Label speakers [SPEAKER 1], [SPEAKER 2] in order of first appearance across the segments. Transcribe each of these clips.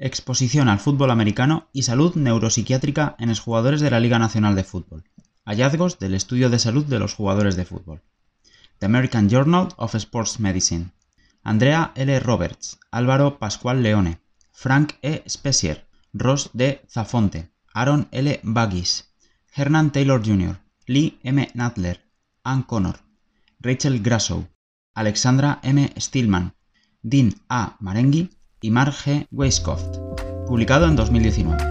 [SPEAKER 1] Exposición al fútbol americano y salud neuropsiquiátrica en exjugadores de la Liga Nacional de Fútbol. Hallazgos del estudio de salud de los jugadores de fútbol. The American Journal of Sports Medicine. Andrea L. Roberts, Álvaro Pascual Leone, Frank E. Spesier, Ross D. Zafonte, Aaron L. Baggis, Hernan Taylor Jr., Lee M. Nadler, Ann Connor, Rachel Grasso, Alexandra M. Stillman, Dean A. Marenghi y Mark G. Weisskopf, publicado en 2019.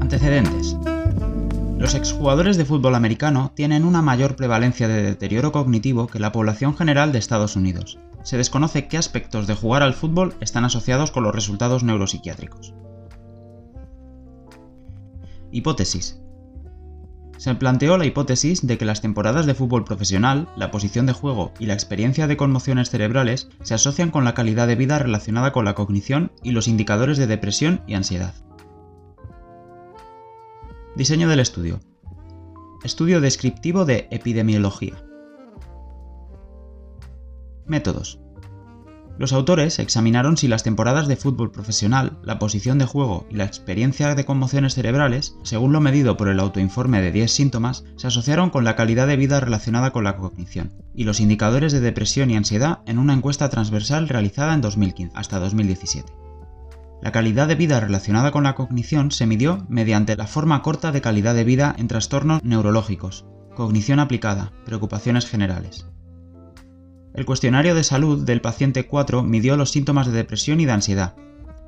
[SPEAKER 1] Antecedentes. Los exjugadores de fútbol americano tienen una mayor prevalencia de deterioro cognitivo que la población general de Estados Unidos. Se desconoce qué aspectos de jugar al fútbol están asociados con los resultados neuropsiquiátricos. Hipótesis. Se planteó la hipótesis de que las temporadas de fútbol profesional, la posición de juego y la experiencia de conmociones cerebrales se asocian con la calidad de vida relacionada con la cognición y los indicadores de depresión y ansiedad. Diseño del estudio. Estudio descriptivo de epidemiología. Métodos. Los autores examinaron si las temporadas de fútbol profesional, la posición de juego y la experiencia de conmociones cerebrales, según lo medido por el autoinforme de 10 síntomas, se asociaron con la calidad de vida relacionada con la cognición, y los indicadores de depresión y ansiedad en una encuesta transversal realizada en 2015 hasta 2017. La calidad de vida relacionada con la cognición se midió mediante la forma corta de calidad de vida en trastornos neurológicos, cognición aplicada, preocupaciones generales. El cuestionario de salud del paciente 4 midió los síntomas de depresión y de ansiedad.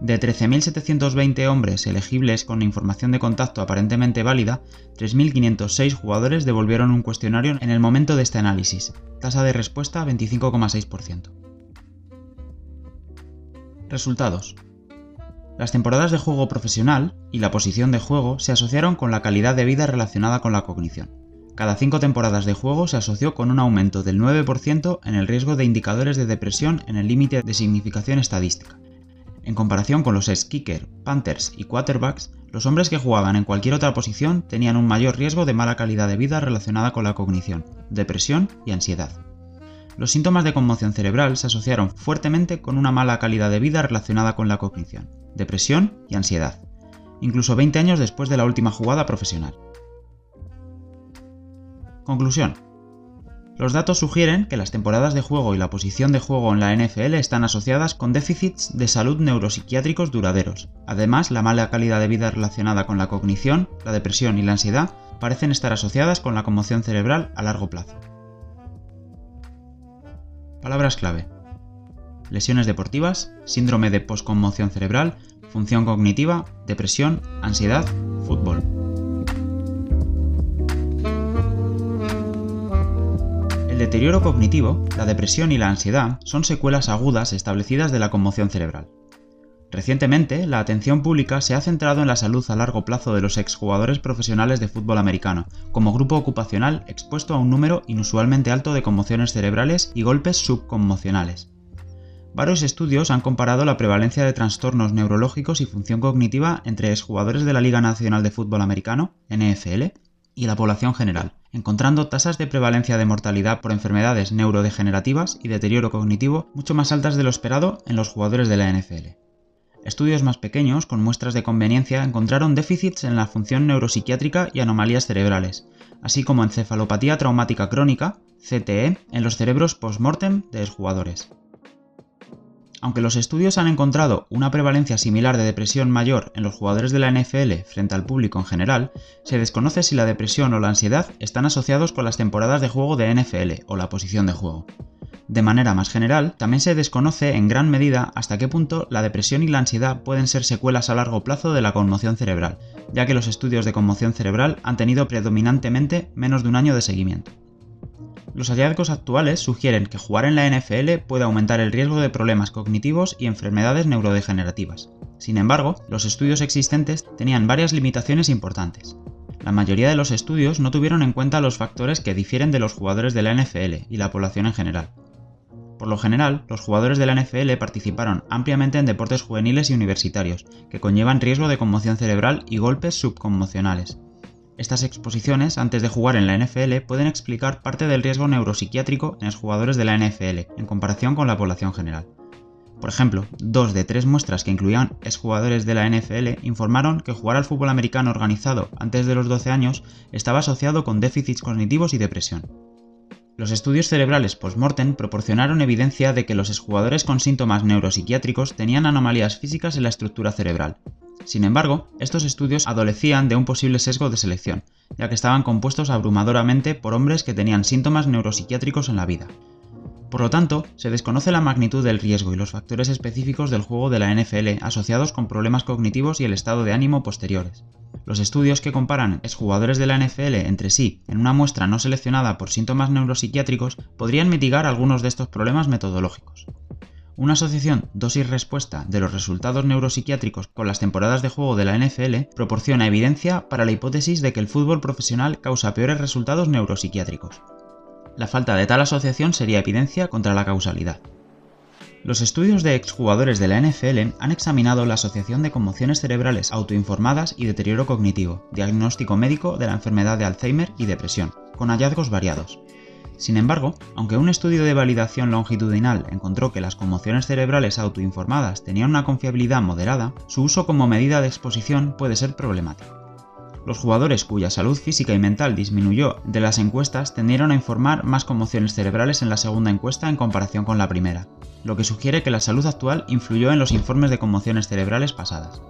[SPEAKER 1] De 13.720 hombres elegibles con información de contacto aparentemente válida, 3.506 jugadores devolvieron un cuestionario en el momento de este análisis, tasa de respuesta 25,6%. Resultados. Las temporadas de juego profesional y la posición de juego se asociaron con la calidad de vida relacionada con la cognición. Cada cinco temporadas de juego se asoció con un aumento del 9% en el riesgo de indicadores de depresión en el límite de significación estadística. En comparación con los ex-kicker, panthers y quarterbacks, los hombres que jugaban en cualquier otra posición tenían un mayor riesgo de mala calidad de vida relacionada con la cognición, depresión y ansiedad. Los síntomas de conmoción cerebral se asociaron fuertemente con una mala calidad de vida relacionada con la cognición depresión y ansiedad, incluso 20 años después de la última jugada profesional. Conclusión. Los datos sugieren que las temporadas de juego y la posición de juego en la NFL están asociadas con déficits de salud neuropsiquiátricos duraderos. Además, la mala calidad de vida relacionada con la cognición, la depresión y la ansiedad parecen estar asociadas con la conmoción cerebral a largo plazo. Palabras clave lesiones deportivas, síndrome de posconmoción cerebral, función cognitiva, depresión, ansiedad, fútbol. El deterioro cognitivo, la depresión y la ansiedad son secuelas agudas establecidas de la conmoción cerebral. Recientemente, la atención pública se ha centrado en la salud a largo plazo de los exjugadores profesionales de fútbol americano, como grupo ocupacional expuesto a un número inusualmente alto de conmociones cerebrales y golpes subconmocionales. Varios estudios han comparado la prevalencia de trastornos neurológicos y función cognitiva entre exjugadores de la Liga Nacional de Fútbol Americano, NFL, y la población general, encontrando tasas de prevalencia de mortalidad por enfermedades neurodegenerativas y deterioro cognitivo mucho más altas de lo esperado en los jugadores de la NFL. Estudios más pequeños, con muestras de conveniencia, encontraron déficits en la función neuropsiquiátrica y anomalías cerebrales, así como encefalopatía traumática crónica, CTE, en los cerebros post-mortem de jugadores. Aunque los estudios han encontrado una prevalencia similar de depresión mayor en los jugadores de la NFL frente al público en general, se desconoce si la depresión o la ansiedad están asociados con las temporadas de juego de NFL o la posición de juego. De manera más general, también se desconoce en gran medida hasta qué punto la depresión y la ansiedad pueden ser secuelas a largo plazo de la conmoción cerebral, ya que los estudios de conmoción cerebral han tenido predominantemente menos de un año de seguimiento. Los hallazgos actuales sugieren que jugar en la NFL puede aumentar el riesgo de problemas cognitivos y enfermedades neurodegenerativas. Sin embargo, los estudios existentes tenían varias limitaciones importantes. La mayoría de los estudios no tuvieron en cuenta los factores que difieren de los jugadores de la NFL y la población en general. Por lo general, los jugadores de la NFL participaron ampliamente en deportes juveniles y universitarios, que conllevan riesgo de conmoción cerebral y golpes subconmocionales, Estas exposiciones antes de jugar en la NFL pueden explicar parte del riesgo neuropsiquiátrico en los jugadores de la NFL en comparación con la población general. Por ejemplo, dos de tres muestras que incluían exjugadores de la NFL informaron que jugar al fútbol americano organizado antes de los 12 años estaba asociado con déficits cognitivos y depresión. Los estudios cerebrales post-mortem proporcionaron evidencia de que los exjugadores con síntomas neuropsiquiátricos tenían anomalías físicas en la estructura cerebral. Sin embargo, estos estudios adolecían de un posible sesgo de selección, ya que estaban compuestos abrumadoramente por hombres que tenían síntomas neuropsiquiátricos en la vida. Por lo tanto, se desconoce la magnitud del riesgo y los factores específicos del juego de la NFL asociados con problemas cognitivos y el estado de ánimo posteriores. Los estudios que comparan exjugadores de la NFL entre sí en una muestra no seleccionada por síntomas neuropsiquiátricos podrían mitigar algunos de estos problemas metodológicos. Una asociación dosis-respuesta de los resultados neuropsiquiátricos con las temporadas de juego de la NFL proporciona evidencia para la hipótesis de que el fútbol profesional causa peores resultados neuropsiquiátricos. La falta de tal asociación sería evidencia contra la causalidad. Los estudios de exjugadores de la NFL han examinado la asociación de conmociones cerebrales autoinformadas y deterioro cognitivo, diagnóstico médico de la enfermedad de Alzheimer y depresión, con hallazgos variados. Sin embargo, aunque un estudio de validación longitudinal encontró que las conmociones cerebrales autoinformadas tenían una confiabilidad moderada, su uso como medida de exposición puede ser problemático. Los jugadores cuya salud física y mental disminuyó de las encuestas tendieron a informar más conmociones cerebrales en la segunda encuesta en comparación con la primera, lo que sugiere que la salud actual influyó en los informes de conmociones cerebrales pasadas.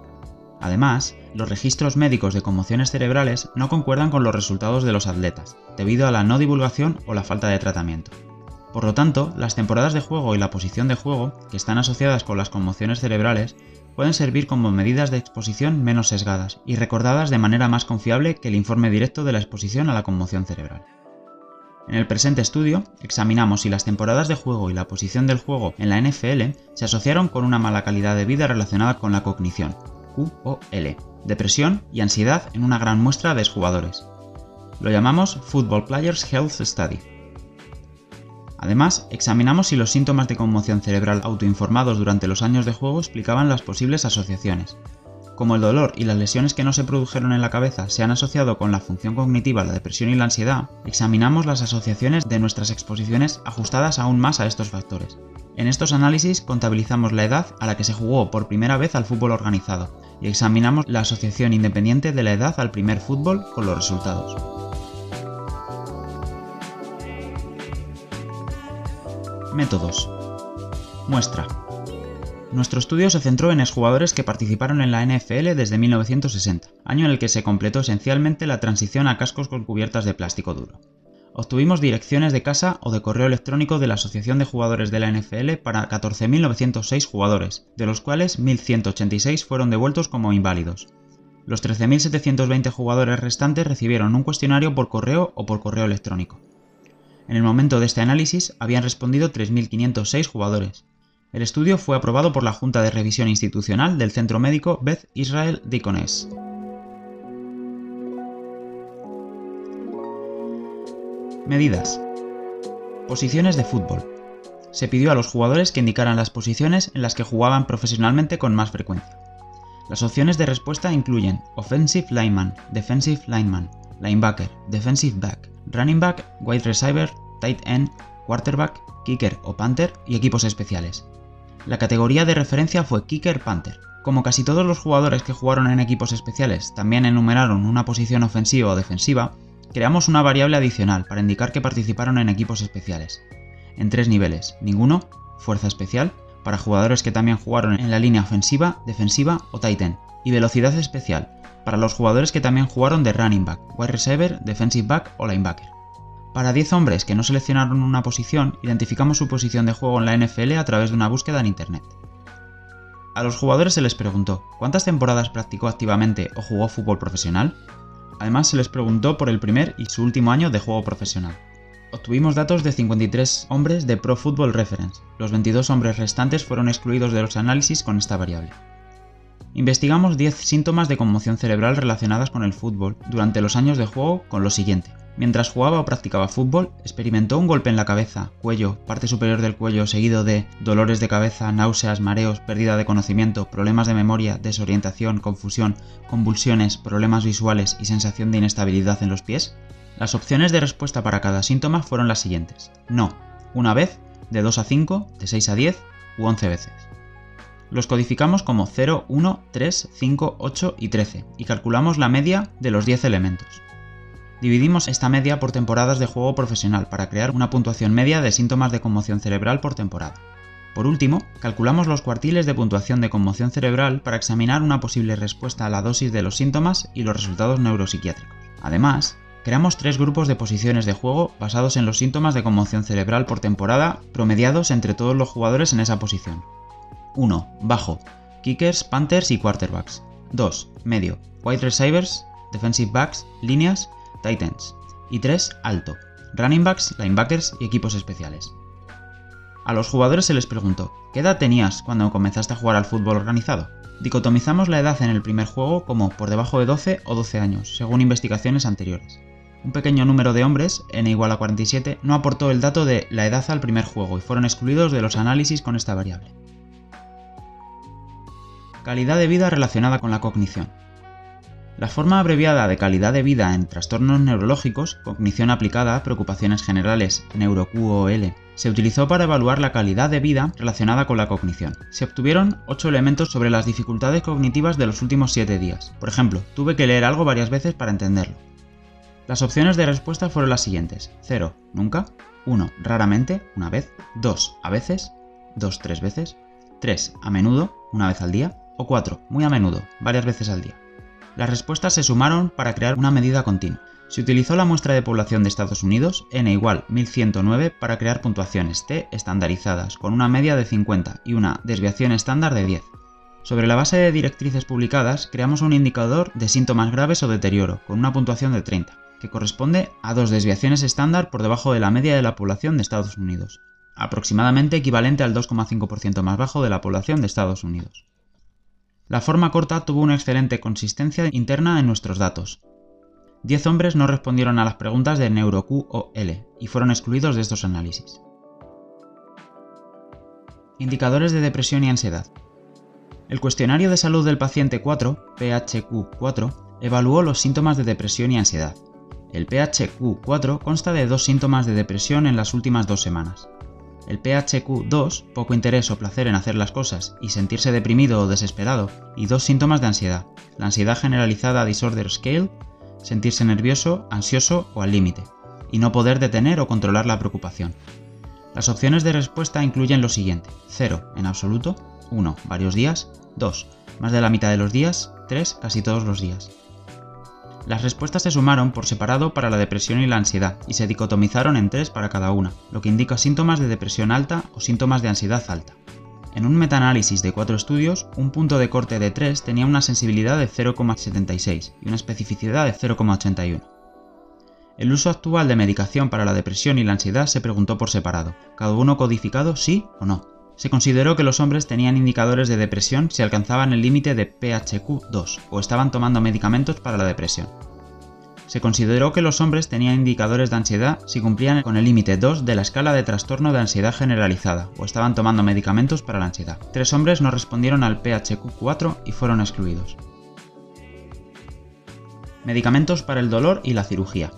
[SPEAKER 1] Además, los registros médicos de conmociones cerebrales no concuerdan con los resultados de los atletas, debido a la no divulgación o la falta de tratamiento. Por lo tanto, las temporadas de juego y la posición de juego, que están asociadas con las conmociones cerebrales, pueden servir como medidas de exposición menos sesgadas y recordadas de manera más confiable que el informe directo de la exposición a la conmoción cerebral. En el presente estudio, examinamos si las temporadas de juego y la posición del juego en la NFL se asociaron con una mala calidad de vida relacionada con la cognición, QOL, depresión y ansiedad en una gran muestra de jugadores. Lo llamamos Football Players Health Study. Además, examinamos si los síntomas de conmoción cerebral autoinformados durante los años de juego explicaban las posibles asociaciones. Como el dolor y las lesiones que no se produjeron en la cabeza se han asociado con la función cognitiva, la depresión y la ansiedad, examinamos las asociaciones de nuestras exposiciones ajustadas aún más a estos factores. En estos análisis contabilizamos la edad a la que se jugó por primera vez al fútbol organizado y examinamos la asociación independiente de la edad al primer fútbol con los resultados. Métodos. Muestra. Nuestro estudio se centró en exjugadores que participaron en la NFL desde 1960, año en el que se completó esencialmente la transición a cascos con cubiertas de plástico duro. Obtuvimos direcciones de casa o de correo electrónico de la Asociación de Jugadores de la NFL para 14.906 jugadores, de los cuales 1.186 fueron devueltos como inválidos. Los 13.720 jugadores restantes recibieron un cuestionario por correo o por correo electrónico. En el momento de este análisis habían respondido 3.506 jugadores. El estudio fue aprobado por la Junta de Revisión Institucional del Centro Médico Beth Israel Deaconess. Medidas. Posiciones de fútbol. Se pidió a los jugadores que indicaran las posiciones en las que jugaban profesionalmente con más frecuencia. Las opciones de respuesta incluyen Offensive Lineman, Defensive Lineman, Linebacker, Defensive Back, running back, wide receiver, tight end, quarterback, kicker o punter y equipos especiales. La categoría de referencia fue kicker punter. Como casi todos los jugadores que jugaron en equipos especiales también enumeraron una posición ofensiva o defensiva, creamos una variable adicional para indicar que participaron en equipos especiales. En tres niveles, ninguno, fuerza especial, para jugadores que también jugaron en la línea ofensiva, defensiva o tight end, y velocidad especial, para los jugadores que también jugaron de running back, wide receiver, defensive back o linebacker. Para 10 hombres que no seleccionaron una posición, identificamos su posición de juego en la NFL a través de una búsqueda en Internet. A los jugadores se les preguntó cuántas temporadas practicó activamente o jugó fútbol profesional. Además se les preguntó por el primer y su último año de juego profesional. Obtuvimos datos de 53 hombres de Pro Football Reference. Los 22 hombres restantes fueron excluidos de los análisis con esta variable. Investigamos 10 síntomas de conmoción cerebral relacionadas con el fútbol durante los años de juego con lo siguiente. Mientras jugaba o practicaba fútbol, experimentó un golpe en la cabeza, cuello, parte superior del cuello, seguido de dolores de cabeza, náuseas, mareos, pérdida de conocimiento, problemas de memoria, desorientación, confusión, convulsiones, problemas visuales y sensación de inestabilidad en los pies. Las opciones de respuesta para cada síntoma fueron las siguientes. No, una vez, de 2 a 5, de 6 a 10 u 11 veces. Los codificamos como 0, 1, 3, 5, 8 y 13 y calculamos la media de los 10 elementos. Dividimos esta media por temporadas de juego profesional para crear una puntuación media de síntomas de conmoción cerebral por temporada. Por último, calculamos los cuartiles de puntuación de conmoción cerebral para examinar una posible respuesta a la dosis de los síntomas y los resultados neuropsiquiátricos. Además, creamos tres grupos de posiciones de juego basados en los síntomas de conmoción cerebral por temporada promediados entre todos los jugadores en esa posición. 1. Bajo. Kickers, Panthers y Quarterbacks. 2. Medio. Wide Receivers, Defensive Backs, Líneas, Titans. Y 3. Alto. Running Backs, Linebackers y equipos especiales. A los jugadores se les preguntó, ¿qué edad tenías cuando comenzaste a jugar al fútbol organizado? Dicotomizamos la edad en el primer juego como por debajo de 12 o 12 años, según investigaciones anteriores. Un pequeño número de hombres, n igual a 47, no aportó el dato de la edad al primer juego y fueron excluidos de los análisis con esta variable. Calidad de vida relacionada con la cognición. La forma abreviada de calidad de vida en trastornos neurológicos, cognición aplicada, preocupaciones generales, NeuroQOL, se utilizó para evaluar la calidad de vida relacionada con la cognición. Se obtuvieron 8 elementos sobre las dificultades cognitivas de los últimos 7 días. Por ejemplo, tuve que leer algo varias veces para entenderlo. Las opciones de respuesta fueron las siguientes. 0, nunca. 1, raramente, una vez. 2, a veces. 2, tres veces. 3, a menudo, una vez al día o 4, muy a menudo, varias veces al día. Las respuestas se sumaron para crear una medida continua. Se utilizó la muestra de población de Estados Unidos, n igual 1109, para crear puntuaciones T estandarizadas, con una media de 50 y una desviación estándar de 10. Sobre la base de directrices publicadas, creamos un indicador de síntomas graves o deterioro, con una puntuación de 30, que corresponde a dos desviaciones estándar por debajo de la media de la población de Estados Unidos, aproximadamente equivalente al 2,5% más bajo de la población de Estados Unidos. La forma corta tuvo una excelente consistencia interna en nuestros datos. 10 hombres no respondieron a las preguntas de NeuroQ o L y fueron excluidos de estos análisis. Indicadores de depresión y ansiedad. El cuestionario de salud del paciente 4, PHQ4, evaluó los síntomas de depresión y ansiedad. El PHQ4 consta de dos síntomas de depresión en las últimas dos semanas. El PHQ-2, poco interés o placer en hacer las cosas y sentirse deprimido o desesperado, y dos síntomas de ansiedad, la ansiedad generalizada Disorder Scale, sentirse nervioso, ansioso o al límite, y no poder detener o controlar la preocupación. Las opciones de respuesta incluyen lo siguiente, 0 en absoluto, 1 varios días, 2 más de la mitad de los días, 3 casi todos los días. Las respuestas se sumaron por separado para la depresión y la ansiedad y se dicotomizaron en tres para cada una, lo que indica síntomas de depresión alta o síntomas de ansiedad alta. En un metaanálisis de cuatro estudios, un punto de corte de 3 tenía una sensibilidad de 0,76 y una especificidad de 0,81. El uso actual de medicación para la depresión y la ansiedad se preguntó por separado, cada uno codificado sí o no. Se consideró que los hombres tenían indicadores de depresión si alcanzaban el límite de PHQ-2 o estaban tomando medicamentos para la depresión. Se consideró que los hombres tenían indicadores de ansiedad si cumplían con el límite 2 de la escala de trastorno de ansiedad generalizada o estaban tomando medicamentos para la ansiedad. Tres hombres no respondieron al PHQ-4 y fueron excluidos. Medicamentos para el dolor y la cirugía.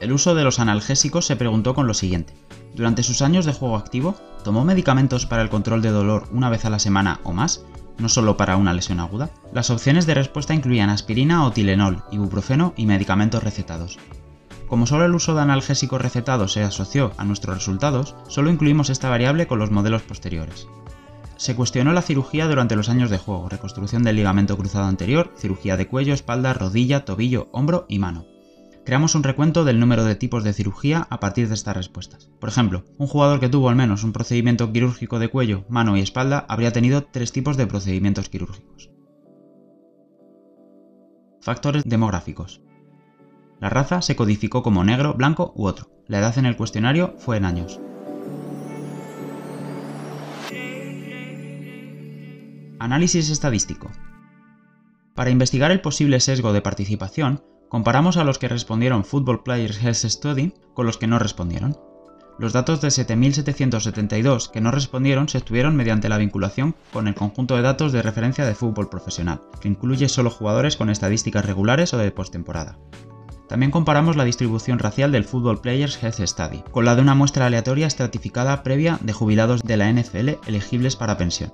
[SPEAKER 1] El uso de los analgésicos se preguntó con lo siguiente. Durante sus años de juego activo, ¿tomó medicamentos para el control de dolor una vez a la semana o más? no solo para una lesión aguda. Las opciones de respuesta incluían aspirina o Tilenol, ibuprofeno y medicamentos recetados. Como solo el uso de analgésicos recetados se asoció a nuestros resultados, solo incluimos esta variable con los modelos posteriores. Se cuestionó la cirugía durante los años de juego, reconstrucción del ligamento cruzado anterior, cirugía de cuello, espalda, rodilla, tobillo, hombro y mano creamos un recuento del número de tipos de cirugía a partir de estas respuestas. Por ejemplo, un jugador que tuvo al menos un procedimiento quirúrgico de cuello, mano y espalda habría tenido tres tipos de procedimientos quirúrgicos. Factores demográficos. La raza se codificó como negro, blanco u otro. La edad en el cuestionario fue en años. Análisis estadístico. Para investigar el posible sesgo de participación, comparamos a los que respondieron Football Players Health Study con los que no respondieron. Los datos de 7.772 que no respondieron se obtuvieron mediante la vinculación con el conjunto de datos de referencia de fútbol profesional, que incluye solo jugadores con estadísticas regulares o de postemporada. También comparamos la distribución racial del Football Players Health Study con la de una muestra aleatoria estratificada previa de jubilados de la NFL elegibles para pensión.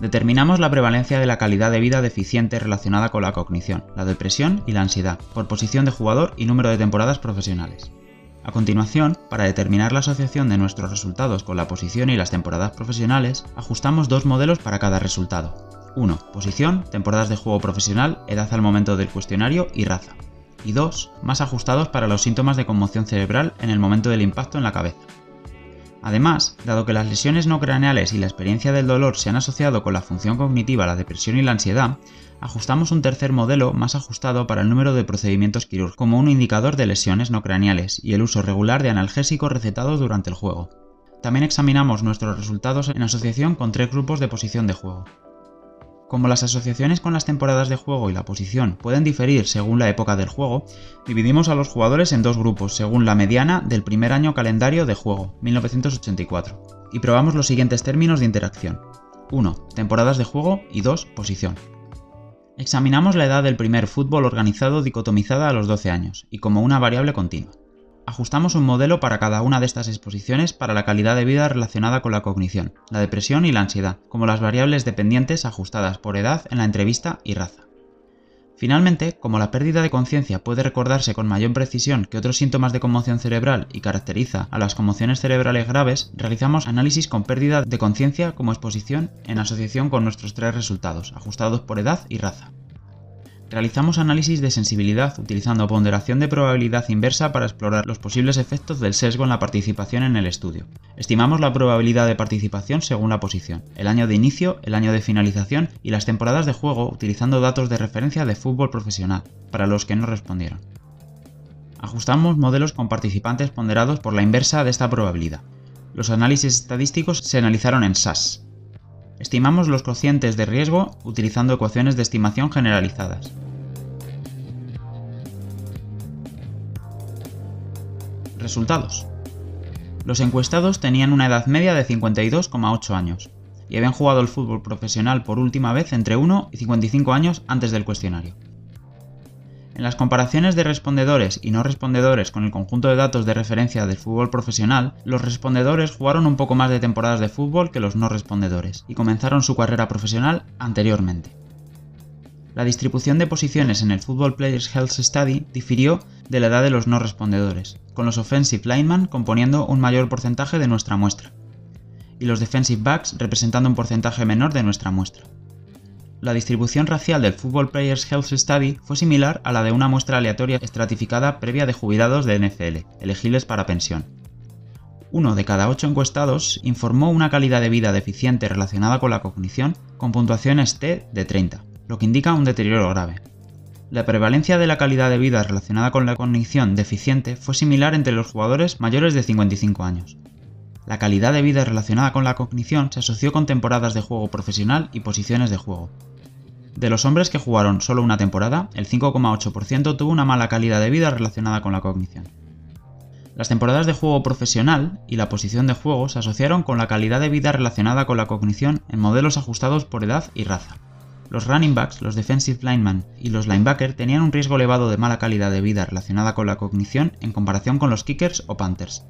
[SPEAKER 1] Determinamos la prevalencia de la calidad de vida deficiente relacionada con la cognición, la depresión y la ansiedad, por posición de jugador y número de temporadas profesionales. A continuación, para determinar la asociación de nuestros resultados con la posición y las temporadas profesionales, ajustamos dos modelos para cada resultado. 1. Posición, temporadas de juego profesional, edad al momento del cuestionario y raza. Y 2. Más ajustados para los síntomas de conmoción cerebral en el momento del impacto en la cabeza. Además, dado que las lesiones no craneales y la experiencia del dolor se han asociado con la función cognitiva, la depresión y la ansiedad, ajustamos un tercer modelo más ajustado para el número de procedimientos quirúrgicos, como un indicador de lesiones no craneales y el uso regular de analgésicos recetados durante el juego. También examinamos nuestros resultados en asociación con tres grupos de posición de juego. Como las asociaciones con las temporadas de juego y la posición pueden diferir según la época del juego, dividimos a los jugadores en dos grupos según la mediana del primer año calendario de juego, 1984, y probamos los siguientes términos de interacción. 1. Temporadas de juego y 2. Posición. Examinamos la edad del primer fútbol organizado dicotomizada a los 12 años, y como una variable continua. Ajustamos un modelo para cada una de estas exposiciones para la calidad de vida relacionada con la cognición, la depresión y la ansiedad, como las variables dependientes ajustadas por edad en la entrevista y raza. Finalmente, como la pérdida de conciencia puede recordarse con mayor precisión que otros síntomas de conmoción cerebral y caracteriza a las conmociones cerebrales graves, realizamos análisis con pérdida de conciencia como exposición en asociación con nuestros tres resultados, ajustados por edad y raza. Realizamos análisis de sensibilidad utilizando ponderación de probabilidad inversa para explorar los posibles efectos del sesgo en la participación en el estudio. Estimamos la probabilidad de participación según la posición, el año de inicio, el año de finalización y las temporadas de juego utilizando datos de referencia de fútbol profesional, para los que no respondieron. Ajustamos modelos con participantes ponderados por la inversa de esta probabilidad. Los análisis estadísticos se analizaron en SAS, Estimamos los cocientes de riesgo utilizando ecuaciones de estimación generalizadas. Resultados. Los encuestados tenían una edad media de 52,8 años y habían jugado el fútbol profesional por última vez entre 1 y 55 años antes del cuestionario. En las comparaciones de respondedores y no respondedores con el conjunto de datos de referencia del fútbol profesional, los respondedores jugaron un poco más de temporadas de fútbol que los no respondedores y comenzaron su carrera profesional anteriormente. La distribución de posiciones en el Football Players Health Study difirió de la edad de los no respondedores, con los offensive linemen componiendo un mayor porcentaje de nuestra muestra, y los defensive backs representando un porcentaje menor de nuestra muestra la distribución racial del Football Players Health Study fue similar a la de una muestra aleatoria estratificada previa de jubilados de NFL, elegibles para pensión. Uno de cada ocho encuestados informó una calidad de vida deficiente relacionada con la cognición con puntuaciones T de 30, lo que indica un deterioro grave. La prevalencia de la calidad de vida relacionada con la cognición deficiente fue similar entre los jugadores mayores de 55 años. La calidad de vida relacionada con la cognición se asoció con temporadas de juego profesional y posiciones de juego, de los hombres que jugaron solo una temporada, el 5,8% tuvo una mala calidad de vida relacionada con la cognición. Las temporadas de juego profesional y la posición de juego se asociaron con la calidad de vida relacionada con la cognición en modelos ajustados por edad y raza. Los running backs, los defensive linemen y los linebackers tenían un riesgo elevado de mala calidad de vida relacionada con la cognición en comparación con los kickers o panthers.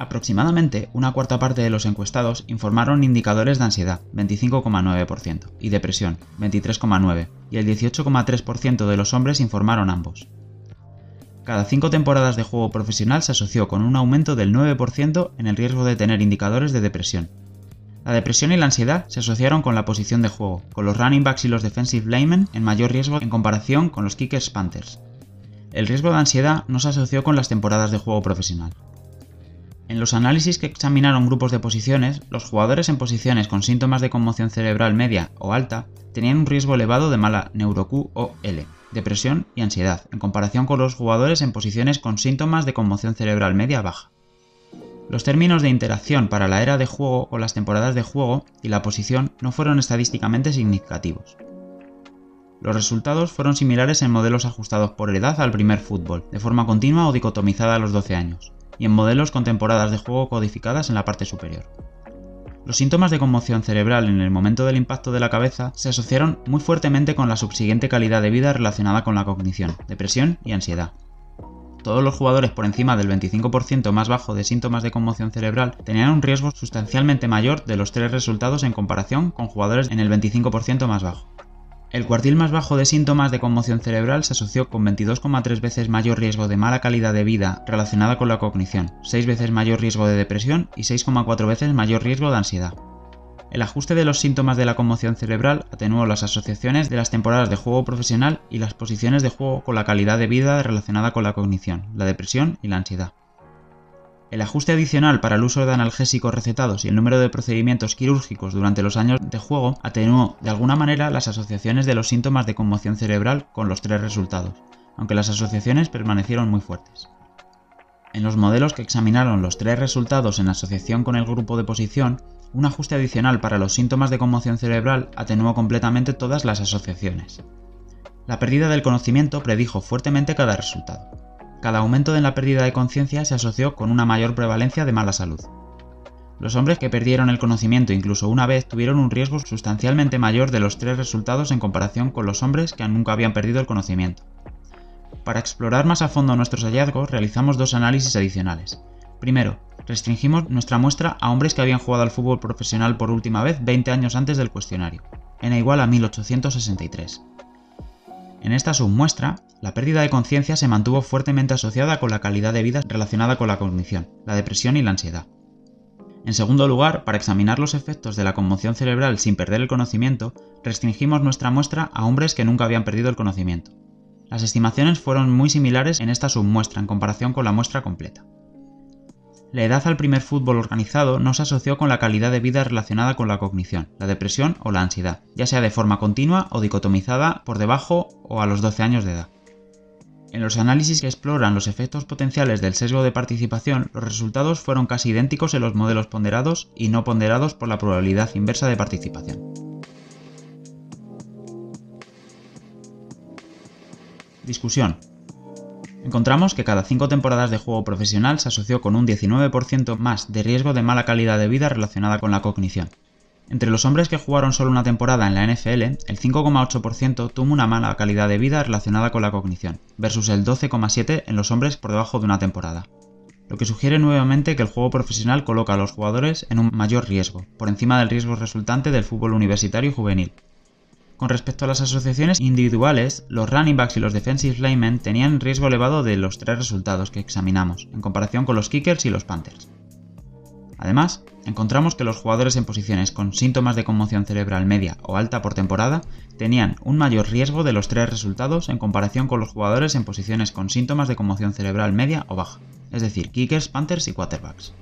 [SPEAKER 1] Aproximadamente una cuarta parte de los encuestados informaron indicadores de ansiedad, 25,9%, y depresión, 23,9%, y el 18,3% de los hombres informaron ambos. Cada cinco temporadas de juego profesional se asoció con un aumento del 9% en el riesgo de tener indicadores de depresión. La depresión y la ansiedad se asociaron con la posición de juego, con los running backs y los defensive linemen en mayor riesgo en comparación con los kickers panthers. El riesgo de ansiedad no se asoció con las temporadas de juego profesional. En los análisis que examinaron grupos de posiciones, los jugadores en posiciones con síntomas de conmoción cerebral media o alta tenían un riesgo elevado de mala neuro-Q o L, depresión y ansiedad, en comparación con los jugadores en posiciones con síntomas de conmoción cerebral media baja. Los términos de interacción para la era de juego o las temporadas de juego y la posición no fueron estadísticamente significativos. Los resultados fueron similares en modelos ajustados por edad al primer fútbol, de forma continua o dicotomizada a los 12 años, y en modelos con temporadas de juego codificadas en la parte superior. Los síntomas de conmoción cerebral en el momento del impacto de la cabeza se asociaron muy fuertemente con la subsiguiente calidad de vida relacionada con la cognición, depresión y ansiedad. Todos los jugadores por encima del 25% más bajo de síntomas de conmoción cerebral tenían un riesgo sustancialmente mayor de los tres resultados en comparación con jugadores en el 25% más bajo. El cuartil más bajo de síntomas de conmoción cerebral se asoció con 22,3 veces mayor riesgo de mala calidad de vida relacionada con la cognición, 6 veces mayor riesgo de depresión y 6,4 veces mayor riesgo de ansiedad. El ajuste de los síntomas de la conmoción cerebral atenuó las asociaciones de las temporadas de juego profesional y las posiciones de juego con la calidad de vida relacionada con la cognición, la depresión y la ansiedad. El ajuste adicional para el uso de analgésicos recetados y el número de procedimientos quirúrgicos durante los años de juego atenuó de alguna manera las asociaciones de los síntomas de conmoción cerebral con los tres resultados, aunque las asociaciones permanecieron muy fuertes. En los modelos que examinaron los tres resultados en asociación con el grupo de posición, un ajuste adicional para los síntomas de conmoción cerebral atenuó completamente todas las asociaciones. La pérdida del conocimiento predijo fuertemente cada resultado cada aumento en la pérdida de conciencia se asoció con una mayor prevalencia de mala salud. Los hombres que perdieron el conocimiento incluso una vez tuvieron un riesgo sustancialmente mayor de los tres resultados en comparación con los hombres que nunca habían perdido el conocimiento. Para explorar más a fondo nuestros hallazgos realizamos dos análisis adicionales. Primero, restringimos nuestra muestra a hombres que habían jugado al fútbol profesional por última vez 20 años antes del cuestionario, n igual a 1863. En esta submuestra, la pérdida de conciencia se mantuvo fuertemente asociada con la calidad de vida relacionada con la cognición, la depresión y la ansiedad. En segundo lugar, para examinar los efectos de la conmoción cerebral sin perder el conocimiento, restringimos nuestra muestra a hombres que nunca habían perdido el conocimiento. Las estimaciones fueron muy similares en esta submuestra en comparación con la muestra completa. La edad al primer fútbol organizado no se asoció con la calidad de vida relacionada con la cognición, la depresión o la ansiedad, ya sea de forma continua o dicotomizada por debajo o a los 12 años de edad. En los análisis que exploran los efectos potenciales del sesgo de participación, los resultados fueron casi idénticos en los modelos ponderados y no ponderados por la probabilidad inversa de participación. Discusión. Encontramos que cada 5 temporadas de juego profesional se asoció con un 19% más de riesgo de mala calidad de vida relacionada con la cognición. Entre los hombres que jugaron solo una temporada en la NFL, el 5,8% tuvo una mala calidad de vida relacionada con la cognición, versus el 12,7% en los hombres por debajo de una temporada. Lo que sugiere nuevamente que el juego profesional coloca a los jugadores en un mayor riesgo, por encima del riesgo resultante del fútbol universitario y juvenil, con respecto a las asociaciones individuales, los running backs y los defensive linemen tenían riesgo elevado de los tres resultados que examinamos, en comparación con los kickers y los panthers. Además, encontramos que los jugadores en posiciones con síntomas de conmoción cerebral media o alta por temporada tenían un mayor riesgo de los tres resultados en comparación con los jugadores en posiciones con síntomas de conmoción cerebral media o baja, es decir, kickers, panthers y quarterbacks.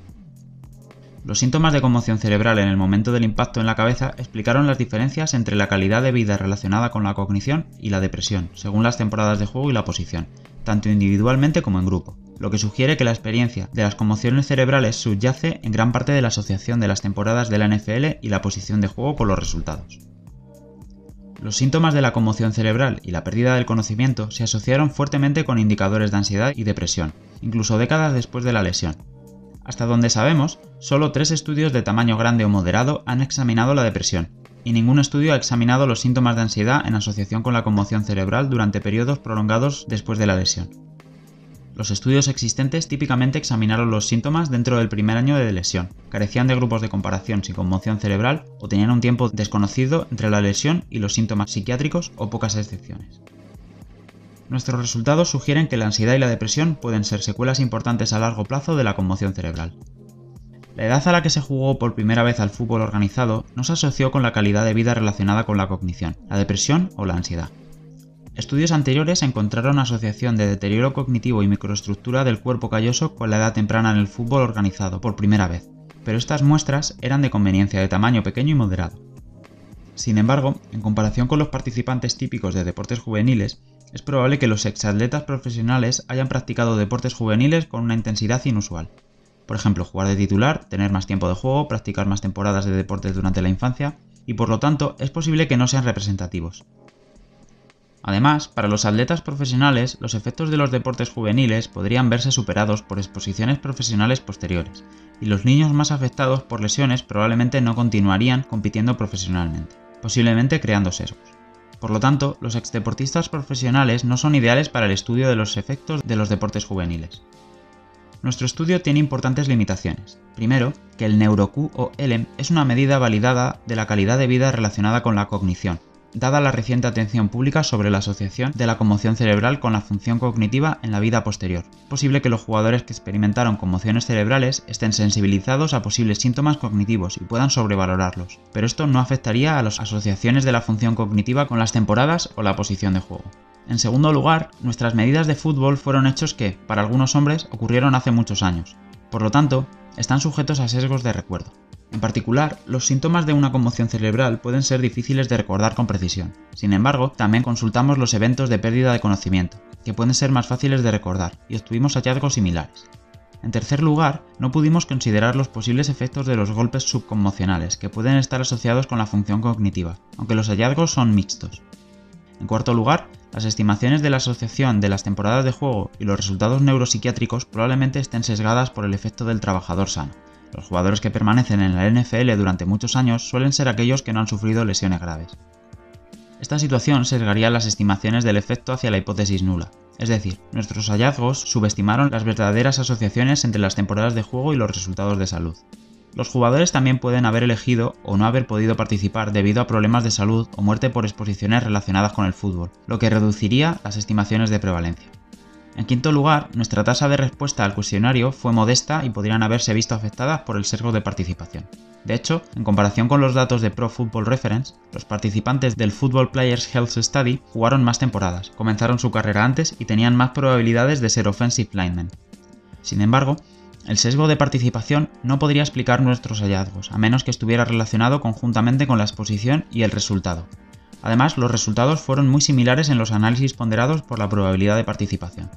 [SPEAKER 1] Los síntomas de conmoción cerebral en el momento del impacto en la cabeza explicaron las diferencias entre la calidad de vida relacionada con la cognición y la depresión, según las temporadas de juego y la posición, tanto individualmente como en grupo, lo que sugiere que la experiencia de las conmociones cerebrales subyace en gran parte de la asociación de las temporadas de la NFL y la posición de juego con los resultados. Los síntomas de la conmoción cerebral y la pérdida del conocimiento se asociaron fuertemente con indicadores de ansiedad y depresión, incluso décadas después de la lesión, hasta donde sabemos, solo tres estudios de tamaño grande o moderado han examinado la depresión, y ningún estudio ha examinado los síntomas de ansiedad en asociación con la conmoción cerebral durante periodos prolongados después de la lesión. Los estudios existentes típicamente examinaron los síntomas dentro del primer año de lesión, carecían de grupos de comparación sin conmoción cerebral o tenían un tiempo desconocido entre la lesión y los síntomas psiquiátricos o pocas excepciones. Nuestros resultados sugieren que la ansiedad y la depresión pueden ser secuelas importantes a largo plazo de la conmoción cerebral. La edad a la que se jugó por primera vez al fútbol organizado no se asoció con la calidad de vida relacionada con la cognición, la depresión o la ansiedad. Estudios anteriores encontraron asociación de deterioro cognitivo y microestructura del cuerpo calloso con la edad temprana en el fútbol organizado por primera vez, pero estas muestras eran de conveniencia de tamaño pequeño y moderado. Sin embargo, en comparación con los participantes típicos de deportes juveniles, es probable que los exatletas profesionales hayan practicado deportes juveniles con una intensidad inusual. Por ejemplo, jugar de titular, tener más tiempo de juego, practicar más temporadas de deportes durante la infancia, y por lo tanto es posible que no sean representativos. Además, para los atletas profesionales, los efectos de los deportes juveniles podrían verse superados por exposiciones profesionales posteriores, y los niños más afectados por lesiones probablemente no continuarían compitiendo profesionalmente, posiblemente creando sesgos. Por lo tanto, los exdeportistas profesionales no son ideales para el estudio de los efectos de los deportes juveniles. Nuestro estudio tiene importantes limitaciones. Primero, que el NeuroQ o ELEM es una medida validada de la calidad de vida relacionada con la cognición, dada la reciente atención pública sobre la asociación de la conmoción cerebral con la función cognitiva en la vida posterior. Posible que los jugadores que experimentaron conmociones cerebrales estén sensibilizados a posibles síntomas cognitivos y puedan sobrevalorarlos, pero esto no afectaría a las asociaciones de la función cognitiva con las temporadas o la posición de juego. En segundo lugar, nuestras medidas de fútbol fueron hechos que, para algunos hombres, ocurrieron hace muchos años. Por lo tanto, están sujetos a sesgos de recuerdo. En particular, los síntomas de una conmoción cerebral pueden ser difíciles de recordar con precisión. Sin embargo, también consultamos los eventos de pérdida de conocimiento, que pueden ser más fáciles de recordar, y obtuvimos hallazgos similares. En tercer lugar, no pudimos considerar los posibles efectos de los golpes subconmocionales, que pueden estar asociados con la función cognitiva, aunque los hallazgos son mixtos. En cuarto lugar, las estimaciones de la asociación de las temporadas de juego y los resultados neuropsiquiátricos probablemente estén sesgadas por el efecto del trabajador sano, los jugadores que permanecen en la NFL durante muchos años suelen ser aquellos que no han sufrido lesiones graves. Esta situación sesgaría las estimaciones del efecto hacia la hipótesis nula, es decir, nuestros hallazgos subestimaron las verdaderas asociaciones entre las temporadas de juego y los resultados de salud. Los jugadores también pueden haber elegido o no haber podido participar debido a problemas de salud o muerte por exposiciones relacionadas con el fútbol, lo que reduciría las estimaciones de prevalencia. En quinto lugar, nuestra tasa de respuesta al cuestionario fue modesta y podrían haberse visto afectadas por el sesgo de participación. De hecho, en comparación con los datos de Pro Football Reference, los participantes del Football Players Health Study jugaron más temporadas, comenzaron su carrera antes y tenían más probabilidades de ser offensive linemen. Sin embargo, el sesgo de participación no podría explicar nuestros hallazgos, a menos que estuviera relacionado conjuntamente con la exposición y el resultado. Además, los resultados fueron muy similares en los análisis ponderados por la probabilidad de participación.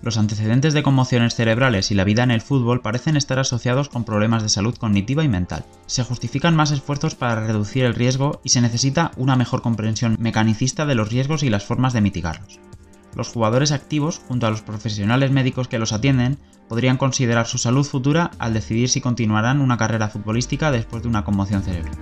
[SPEAKER 1] Los antecedentes de conmociones cerebrales y la vida en el fútbol parecen estar asociados con problemas de salud cognitiva y mental. Se justifican más esfuerzos para reducir el riesgo y se necesita una mejor comprensión mecanicista de los riesgos y las formas de mitigarlos. Los jugadores activos, junto a los profesionales médicos que los atienden, podrían considerar su salud futura al decidir si continuarán una carrera futbolística después de una conmoción cerebral.